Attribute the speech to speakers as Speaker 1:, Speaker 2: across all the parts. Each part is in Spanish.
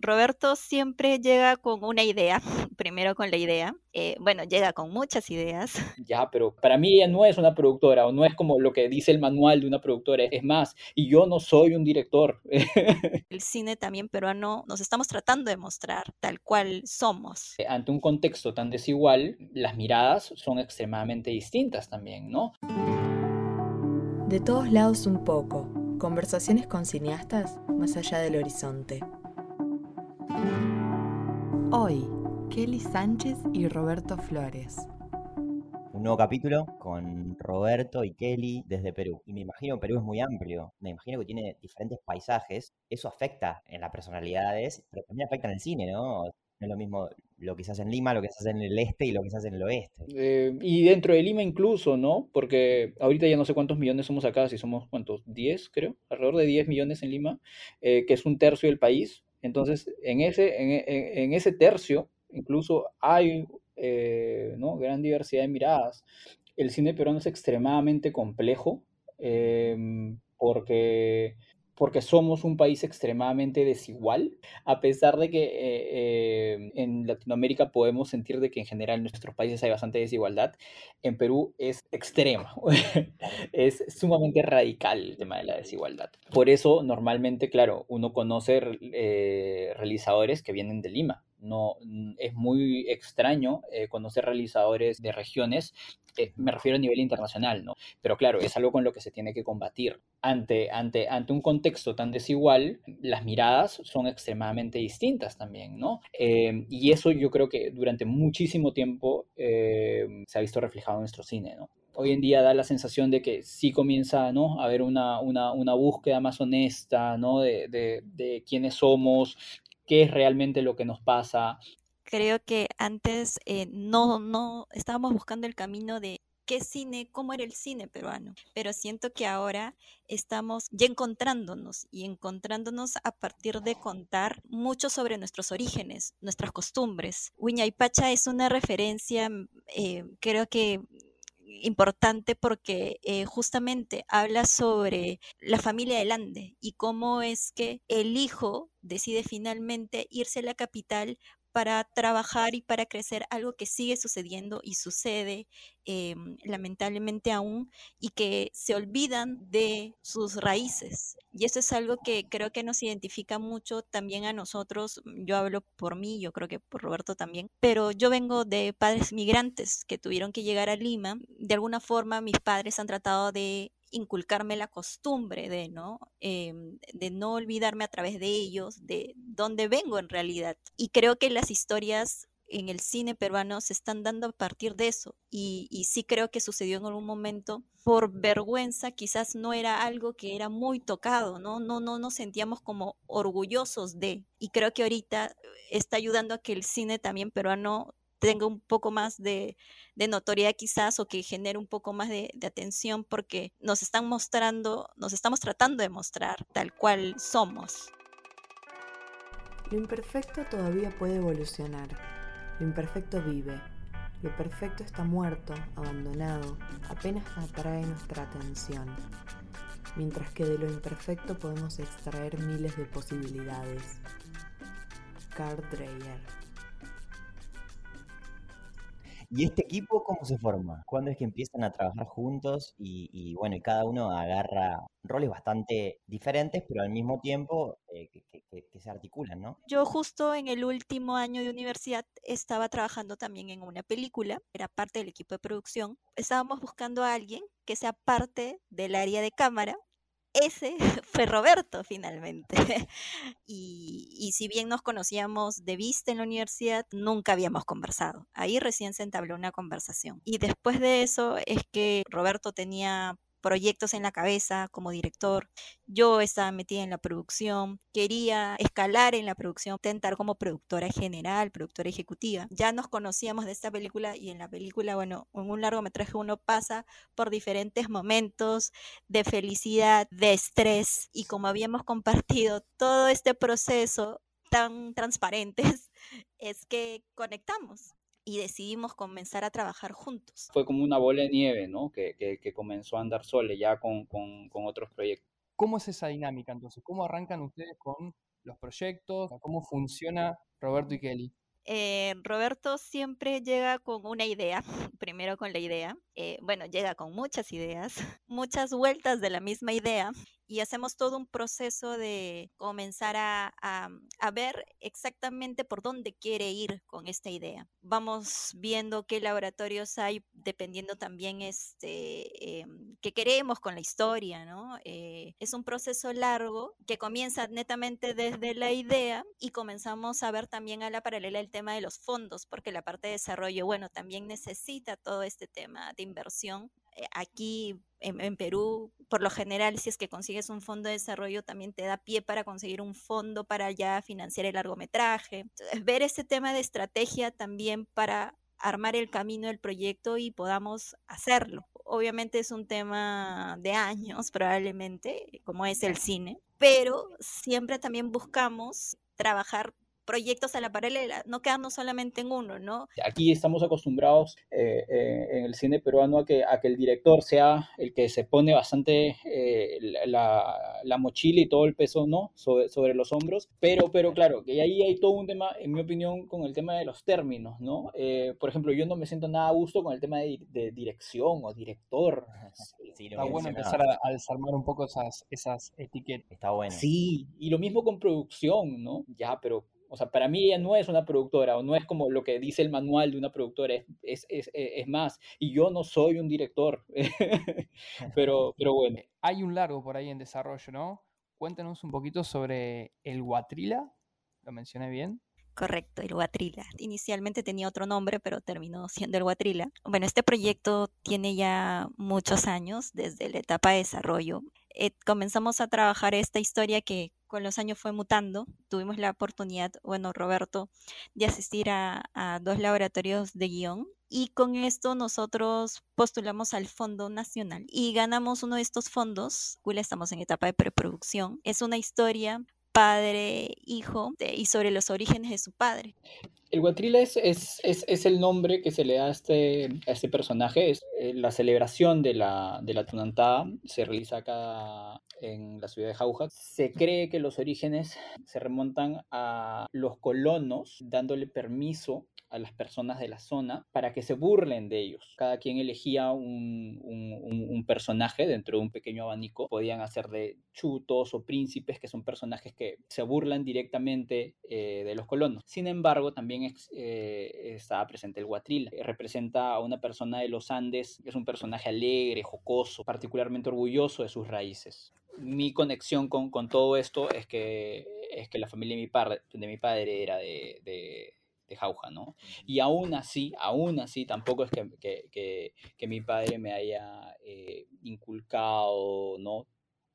Speaker 1: Roberto siempre llega con una idea, primero con la idea. Eh, bueno, llega con muchas ideas.
Speaker 2: Ya, pero para mí ella no es una productora o no es como lo que dice el manual de una productora. Es más, y yo no soy un director.
Speaker 1: el cine también peruano nos estamos tratando de mostrar tal cual somos.
Speaker 2: Ante un contexto tan desigual, las miradas son extremadamente distintas también, ¿no?
Speaker 3: De todos lados un poco. Conversaciones con cineastas más allá del horizonte. Hoy, Kelly Sánchez y Roberto Flores.
Speaker 4: Un nuevo capítulo con Roberto y Kelly desde Perú. Y me imagino que Perú es muy amplio, me imagino que tiene diferentes paisajes. Eso afecta en las personalidades, pero también afecta en el cine, ¿no? No es lo mismo lo que se hace en Lima, lo que se hace en el este y lo que se hace en el oeste.
Speaker 2: Eh, y dentro de Lima incluso, ¿no? Porque ahorita ya no sé cuántos millones somos acá, si somos cuántos, 10 creo, alrededor de 10 millones en Lima, eh, que es un tercio del país. Entonces, en ese, en, ese tercio incluso hay eh, ¿no? gran diversidad de miradas. El cine peruano es extremadamente complejo em, porque porque somos un país extremadamente desigual, a pesar de que eh, em, en Latinoamérica podemos sentir de que en general en nuestros países hay bastante desigualdad, en Perú es extrema, es sumamente radical el tema de la desigualdad. Por eso normalmente, claro, uno conoce eh, realizadores que vienen de Lima, no es muy extraño eh, conocer realizadores de regiones, eh, me refiero a nivel internacional, ¿no? Pero claro, es algo con lo que se tiene que combatir. Ante, ante, ante un contexto tan desigual, las miradas son extremadamente distintas también, ¿no? Eh, y eso yo creo que durante muchísimo tiempo se ha visto reflejado en nuestro cine, ¿no? hoy en día da la sensación de que sí comienza ¿no? a haber una, una, una búsqueda más honesta ¿no? de, de, de, quiénes somos, qué es realmente lo que nos pasa.
Speaker 1: Creo que antes eh, no, no estábamos buscando el camino de qué cine, cómo era el cine peruano, pero siento que ahora estamos ya encontrándonos y encontrándonos a partir de contar mucho sobre nuestros orígenes, nuestras costumbres. Pacha es una referencia, eh, creo que importante porque eh, justamente habla sobre la familia del Ande y cómo es que el hijo decide finalmente irse a la capital para trabajar y para crecer algo que sigue sucediendo y sucede em, lamentablemente aún y que se olvidan de sus raíces. Y eso es algo que creo que nos identifica mucho también a nosotros. Yo hablo por mí, yo creo que por Roberto también, pero yo vengo de padres migrantes que tuvieron que llegar a Lima. De alguna forma mis padres han tratado de inculcarme la costumbre de, ¿no? Em, de no olvidarme a través de ellos, de dónde vengo en realidad. Y creo que las historias en el cine peruano se están dando a partir de eso. Y, y, sí creo que sucedió en algún momento. Por vergüenza, quizás no era algo que era muy tocado, ¿no? No, no nos sentíamos como orgullosos de. Y creo que ahorita está ayudando a que el cine también peruano tenga un poco más de, notoriedad quizás o que genere un poco más de, de, atención porque nos están mostrando, nos estamos tratando de mostrar tal cual somos.
Speaker 3: Lo imperfecto todavía puede evolucionar. Lo imperfecto vive. Lo perfecto está muerto, abandonado, apenas atrae nuestra atención. Mientras que de lo imperfecto podemos extraer miles de posibilidades. Carl Dreyer
Speaker 4: ¿Y este equipo cómo se forma? ¿Cuándo es que empiezan a trabajar juntos y, bueno, y cada uno agarra roles bastante diferentes, pero al mismo tiempo eh, que, se articulan, ¿no?
Speaker 1: Yo justo en el último año de universidad estaba trabajando también en una película, era parte del equipo de producción. Estábamos buscando a alguien que sea parte del área de cámara ese fue Roberto finalmente. Y, si bien nos conocíamos de vista en la universidad, nunca habíamos conversado. Ahí recién se entabló una conversación. Y después de eso es que Roberto tenía proyectos en la cabeza como director. Yo estaba metida en la producción, quería escalar en la producción, tentar como productora general, productora ejecutiva. Ya nos conocíamos de esta película y en la película, bueno, en un largometraje uno pasa por diferentes momentos de felicidad, de estrés y como habíamos compartido todo este proceso tan transparentes, es que conectamos y decidimos comenzar a trabajar juntos.
Speaker 2: Fue como una bola de nieve, ¿no? Que, que, comenzó a andar sole ya con, con, con, otros proyectos.
Speaker 5: ¿Cómo es esa dinámica entonces? ¿Cómo arrancan ustedes con los proyectos? ¿Cómo funciona Roberto y Kelly?
Speaker 1: Eh, Roberto siempre llega con una idea, primero con la idea, eh, bueno, llega con muchas ideas, muchas vueltas de la misma idea y hacemos todo un proceso de comenzar a, a, ver exactamente por dónde quiere ir con esta idea. Vamos viendo qué laboratorios hay, dependiendo también este, eh, qué queremos con la historia, ¿no? Eh, es un proceso largo que comienza netamente desde la idea y comenzamos a ver también a la paralela el tema de los fondos, porque la parte de desarrollo, bueno, también necesita todo este tema de inversión aquí en, Perú, por lo general, si es que consigues un fondo de desarrollo, también te da pie para conseguir un fondo para ya financiar el largometraje. ver ese tema de estrategia también para armar el camino del proyecto y podamos hacerlo. Obviamente es un tema de años probablemente, como es el cine, pero siempre también buscamos trabajar proyectos a la paralela, no quedarnos solamente en uno, ¿no?
Speaker 2: Aquí estamos acostumbrados eh, eh, en el cine peruano a que, a que el director sea el que se pone bastante eh, la, la, mochila y todo el peso, ¿no? Sobre, sobre, los hombros, pero, pero claro, que ahí hay todo un tema, en mi opinión, con el tema de los términos, ¿no? por ejemplo, yo no me siento nada a gusto con el tema de, de dirección o director.
Speaker 5: Sí, Está bueno empezar a, a, desarmar un poco esas, esas etiquetas.
Speaker 4: Está bueno.
Speaker 2: Sí, y lo mismo con producción, ¿no? Ya, pero o sea, para mí ella no es una productora o no es como lo que dice el manual de una productora, es, es, es, más, y yo no soy un director, pero, pero bueno.
Speaker 5: Hay un largo por ahí en desarrollo, ¿no? Cuéntanos un poquito sobre el Guatrila, ¿lo mencioné bien?
Speaker 1: Correcto, el Guatrila. Inicialmente tenía otro nombre, pero terminó siendo el Guatrila. Bueno, este proyecto tiene ya muchos años, desde la etapa de desarrollo. Eh, comenzamos a trabajar esta historia que con los años fue mutando. Tuvimos la oportunidad, bueno, Roberto, de asistir a, dos laboratorios de guion y con esto nosotros postulamos al Fondo Nacional y ganamos uno de estos fondos. Estamos en etapa de preproducción. Es una historia padre, hijo, y sobre los orígenes de su padre.
Speaker 2: El Guatrila es, es, es, el nombre que se le da a este, a este personaje. Es, eh, la celebración de la, de la Tunantada se realiza acá en la ciudad de Jauja. Se cree que los orígenes se remontan a los colonos dándole permiso a las personas de la zona para que se burlen de ellos. Cada quien elegía un, un, personaje dentro de un pequeño abanico. Podían hacer de chutos o príncipes, que son personajes que se burlan directamente eh, de los colonos. Sin embargo, también eh, estaba presente el Guatril. Representa a una persona de los Andes, que es un personaje alegre, jocoso, particularmente orgulloso de sus raíces. Mi conexión con, con todo esto es que, es que la familia de mi, par, de mi padre era de, de de Jauja, ¿no? Y aún así, aún así, tampoco es que, que, que, mi padre me haya eh, inculcado, ¿no?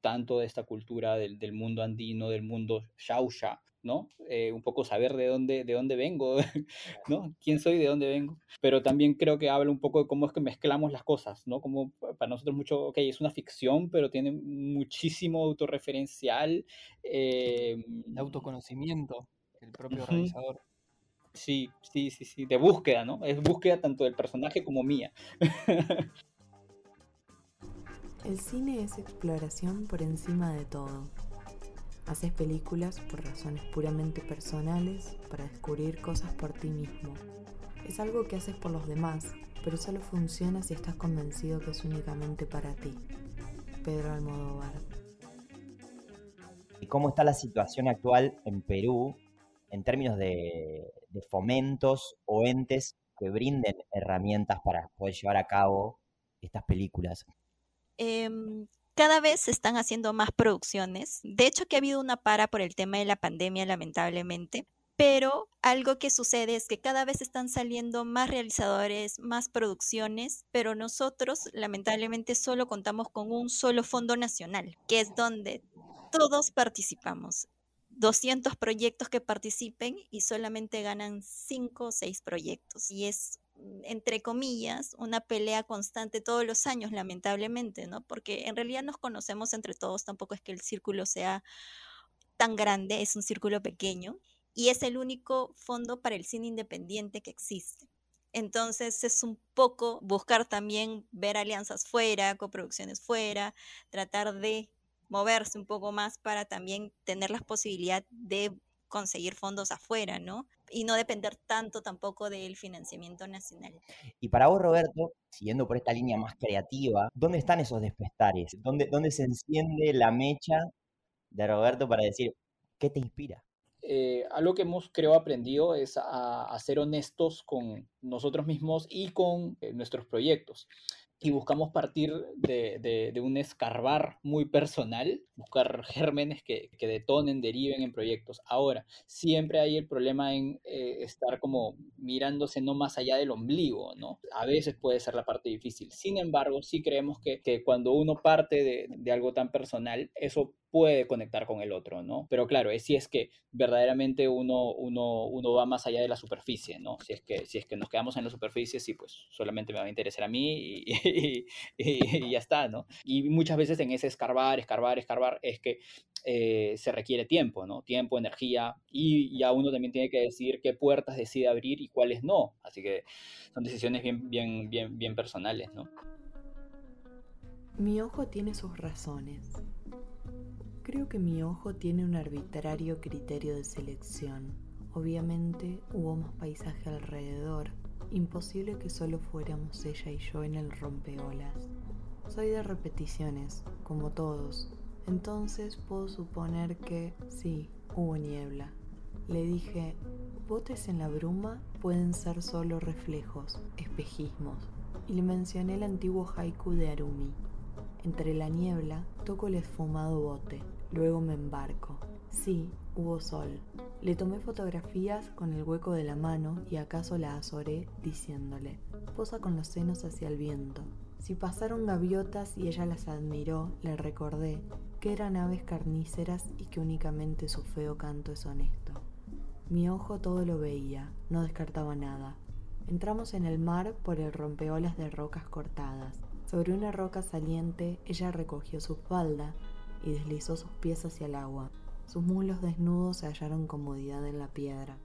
Speaker 2: Tanto de esta cultura del, del mundo andino, del mundo Xauxa, ¿no? Eh, un poco saber de dónde, de dónde vengo, ¿no? ¿Quién soy, de dónde vengo? Pero también creo que habla un poco de cómo es que mezclamos las cosas, ¿no? Como para nosotros mucho, ok, es una ficción, pero tiene muchísimo autorreferencial.
Speaker 5: Eh, de autoconocimiento, el propio realizador.
Speaker 2: Sí, sí, sí, sí, de búsqueda, ¿no? Es búsqueda tanto del personaje como mía.
Speaker 3: El cine es exploración por encima de todo. Haces películas por razones puramente personales para descubrir cosas por ti mismo. Es algo que haces por los demás, pero solo funciona si estás convencido que es únicamente para ti. Pedro Almodóvar.
Speaker 4: ¿Y cómo está la situación actual en Perú en términos de, fomentos o entes que brinden herramientas para poder llevar a cabo estas películas?
Speaker 1: Em, cada vez se están haciendo más producciones. De hecho, que ha habido una para por el tema de la pandemia, lamentablemente. Pero algo que sucede es que cada vez están saliendo más realizadores, más producciones, pero nosotros lamentablemente solo contamos con un solo fondo nacional, que es donde todos participamos. 200 proyectos que participen y solamente ganan 5 o 6 proyectos. Y es, entre comillas, una pelea constante todos los años, lamentablemente, ¿no? Porque en realidad nos conocemos entre todos, tampoco es que el círculo sea tan grande, es un círculo pequeño y es el único fondo para el cine independiente que existe. Entonces es un poco buscar también ver alianzas fuera, coproducciones fuera, tratar de moverse un poco más para también tener la posibilidad de conseguir fondos afuera, ¿no? Y no depender tanto tampoco del financiamiento nacional.
Speaker 4: Y para vos, Roberto, siguiendo por esta línea más creativa, ¿dónde están esos despertares? ¿Dónde, dónde se enciende la mecha de Roberto para decir, ¿qué te inspira?
Speaker 2: Eh, algo que hemos, creo, aprendido es a, ser honestos con nosotros mismos y con eh, nuestros proyectos y buscamos partir de, un escarbar muy personal, buscar gérmenes que, detonen, deriven en proyectos. Ahora, siempre hay el problema en eh, estar como mirándose no más allá del ombligo, ¿no? A veces puede ser la parte difícil. Sin embargo, sí creemos que, cuando uno parte de, de algo tan personal, eso puede conectar con el otro, ¿no? Pero claro, es si es que verdaderamente uno, uno, uno va más allá de la superficie, ¿no? Si es, que, si es que nos quedamos en la superficie, sí, pues solamente me va a interesar a mí y, ya está, ¿no? Y muchas veces en ese escarbar, escarbar, escarbar, es que eh, se requiere tiempo, ¿no? Tiempo, energía, y ya uno también tiene que decidir qué puertas decide abrir y cuáles no. Así que son decisiones bien, bien, bien, bien personales, ¿no?
Speaker 3: Mi ojo tiene sus razones. Creo que mi ojo tiene un arbitrario criterio de selección. Obviamente hubo más paisaje alrededor. Imposible que solo fuéramos ella y yo en el rompeolas. Soy de repeticiones, como todos. Entonces puedo suponer que sí, hubo niebla. Le dije, botes en la bruma pueden ser solo reflejos, espejismos. Y le mencioné el antiguo haiku de Arumi. Entre la niebla toco el esfumado bote, Luego me embarco. Sí, hubo sol. Le tomé fotografías con el hueco de la mano y acaso la azoré diciéndole, posa con los senos hacia el viento. Si pasaron gaviotas y ella las admiró, le recordé que eran aves carníceras y que únicamente su feo canto es honesto. Mi ojo todo lo veía, no descartaba nada. Entramos en el mar por el rompeolas de rocas cortadas. Sobre una roca saliente ella recogió su falda y deslizó sus pies hacia el agua. Sus muslos desnudos se hallaron comodidad en la piedra.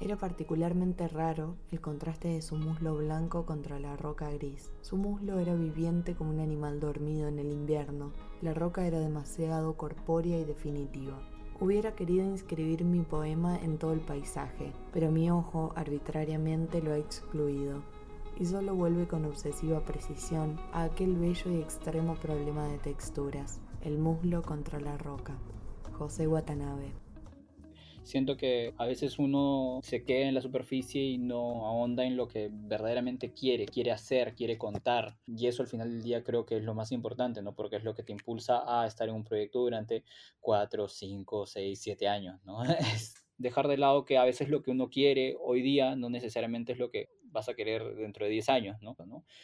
Speaker 3: Era particularmente raro el contraste de su muslo blanco contra la roca gris. Su muslo era viviente como un animal dormido en el invierno. La roca era demasiado corpórea y definitiva. Hubiera querido inscribir mi poema en todo el paisaje, pero mi ojo arbitrariamente lo ha excluido y solo vuelve con obsesiva precisión a aquel bello y extremo problema de texturas el muslo contra la roca. José Watanabe.
Speaker 2: Siento que a veces uno se queda en la superficie y no ahonda en lo que verdaderamente quiere, quiere hacer, quiere contar. Y eso al final del día creo que es lo más importante, ¿no? Porque es lo que te impulsa a estar en un proyecto durante cuatro, cinco, seis, siete años, ¿no? Es dejar de lado que a veces lo que uno quiere hoy día no necesariamente es lo que vas a querer dentro de 10 años, ¿no?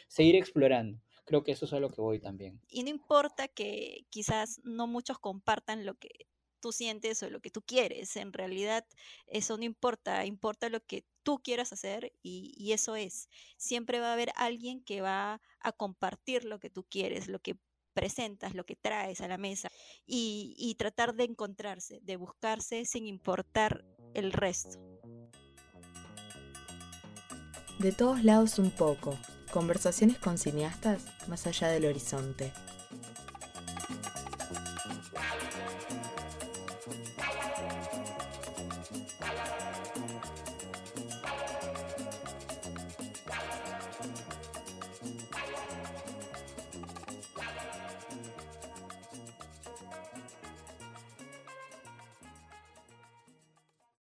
Speaker 2: Seguir explorando creo que eso es a lo que voy también.
Speaker 1: Y no importa que quizás no muchos compartan lo que tú sientes o lo que tú quieres, en realidad eso no importa, importa lo que tú quieras hacer y, eso es. Siempre va a haber alguien que va a compartir lo que tú quieres, lo que presentas, lo que traes a la mesa y, y tratar de encontrarse, de buscarse sin importar el resto.
Speaker 3: De todos lados un poco, Conversaciones con cineastas más allá del horizonte.